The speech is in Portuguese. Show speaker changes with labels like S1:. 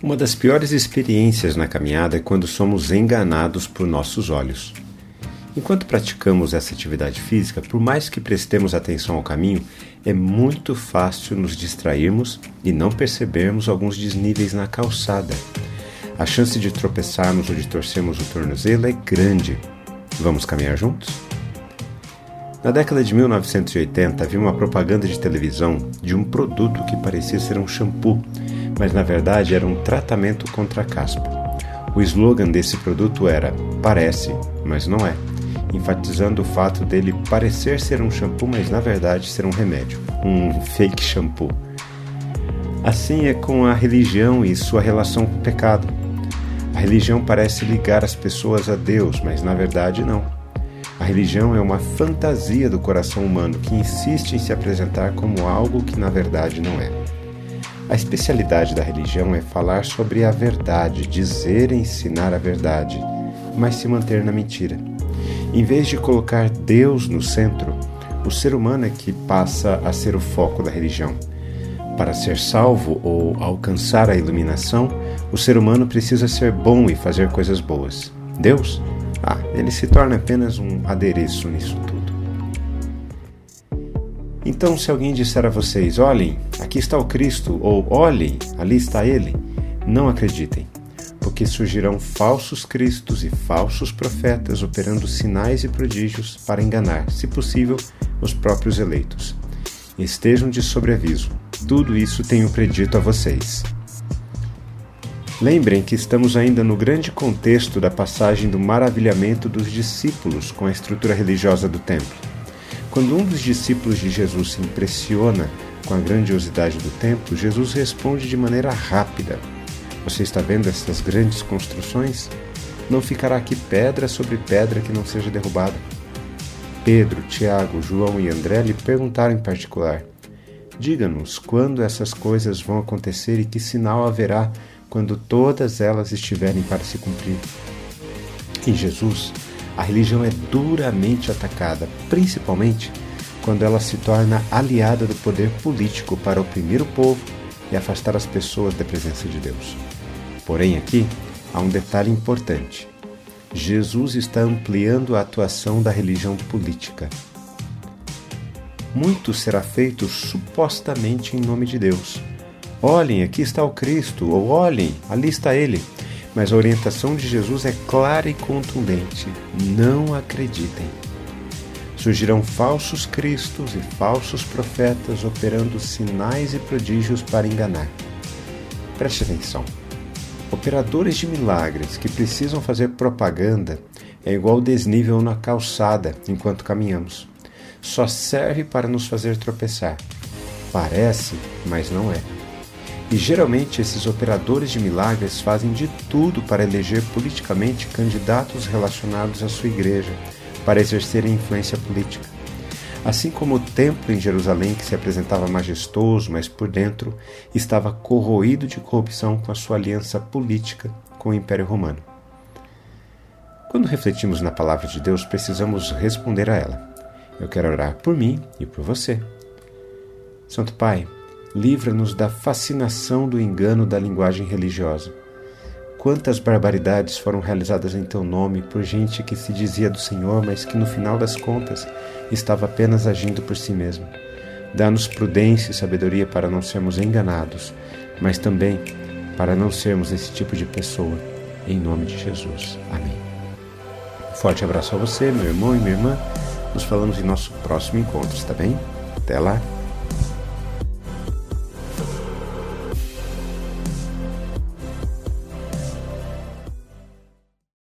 S1: Uma das piores experiências na caminhada é quando somos enganados por nossos olhos. Enquanto praticamos essa atividade física, por mais que prestemos atenção ao caminho, é muito fácil nos distrairmos e não percebermos alguns desníveis na calçada. A chance de tropeçarmos ou de torcermos o tornozelo é grande. Vamos caminhar juntos? Na década de 1980 havia uma propaganda de televisão de um produto que parecia ser um shampoo mas na verdade era um tratamento contra a caspa. O slogan desse produto era Parece, mas não é, enfatizando o fato dele parecer ser um shampoo, mas na verdade ser um remédio, um fake shampoo. Assim é com a religião e sua relação com o pecado. A religião parece ligar as pessoas a Deus, mas na verdade não. A religião é uma fantasia do coração humano que insiste em se apresentar como algo que na verdade não é. A especialidade da religião é falar sobre a verdade, dizer e ensinar a verdade, mas se manter na mentira. Em vez de colocar Deus no centro, o ser humano é que passa a ser o foco da religião. Para ser salvo ou alcançar a iluminação, o ser humano precisa ser bom e fazer coisas boas. Deus? Ah, ele se torna apenas um adereço nisso tudo. Então, se alguém disser a vocês: olhem, aqui está o Cristo, ou olhem, ali está ele, não acreditem, porque surgirão falsos cristos e falsos profetas operando sinais e prodígios para enganar, se possível, os próprios eleitos. Estejam de sobreaviso, tudo isso tenho predito a vocês. Lembrem que estamos ainda no grande contexto da passagem do maravilhamento dos discípulos com a estrutura religiosa do templo. Quando um dos discípulos de Jesus se impressiona com a grandiosidade do templo, Jesus responde de maneira rápida: Você está vendo essas grandes construções? Não ficará aqui pedra sobre pedra que não seja derrubada. Pedro, Tiago, João e André lhe perguntaram em particular: Diga-nos quando essas coisas vão acontecer e que sinal haverá quando todas elas estiverem para se cumprir. E Jesus a religião é duramente atacada, principalmente quando ela se torna aliada do poder político para oprimir o povo e afastar as pessoas da presença de Deus. Porém, aqui há um detalhe importante. Jesus está ampliando a atuação da religião política. Muito será feito supostamente em nome de Deus. Olhem, aqui está o Cristo, ou olhem, ali está ele. Mas a orientação de Jesus é clara e contundente: não acreditem. Surgirão falsos cristos e falsos profetas operando sinais e prodígios para enganar. Preste atenção. Operadores de milagres que precisam fazer propaganda é igual desnível na calçada enquanto caminhamos. Só serve para nos fazer tropeçar. Parece, mas não é. E geralmente esses operadores de milagres fazem de tudo para eleger politicamente candidatos relacionados à sua igreja, para exercerem influência política. Assim como o templo em Jerusalém, que se apresentava majestoso, mas por dentro estava corroído de corrupção com a sua aliança política com o Império Romano. Quando refletimos na palavra de Deus, precisamos responder a ela. Eu quero orar por mim e por você. Santo Pai, livra-nos da fascinação do engano da linguagem religiosa. Quantas barbaridades foram realizadas em teu nome por gente que se dizia do Senhor, mas que no final das contas estava apenas agindo por si mesma. Dá-nos prudência e sabedoria para não sermos enganados, mas também para não sermos esse tipo de pessoa. Em nome de Jesus. Amém. Forte abraço a você, meu irmão e minha irmã. Nos falamos em nosso próximo encontro, está bem? Até lá.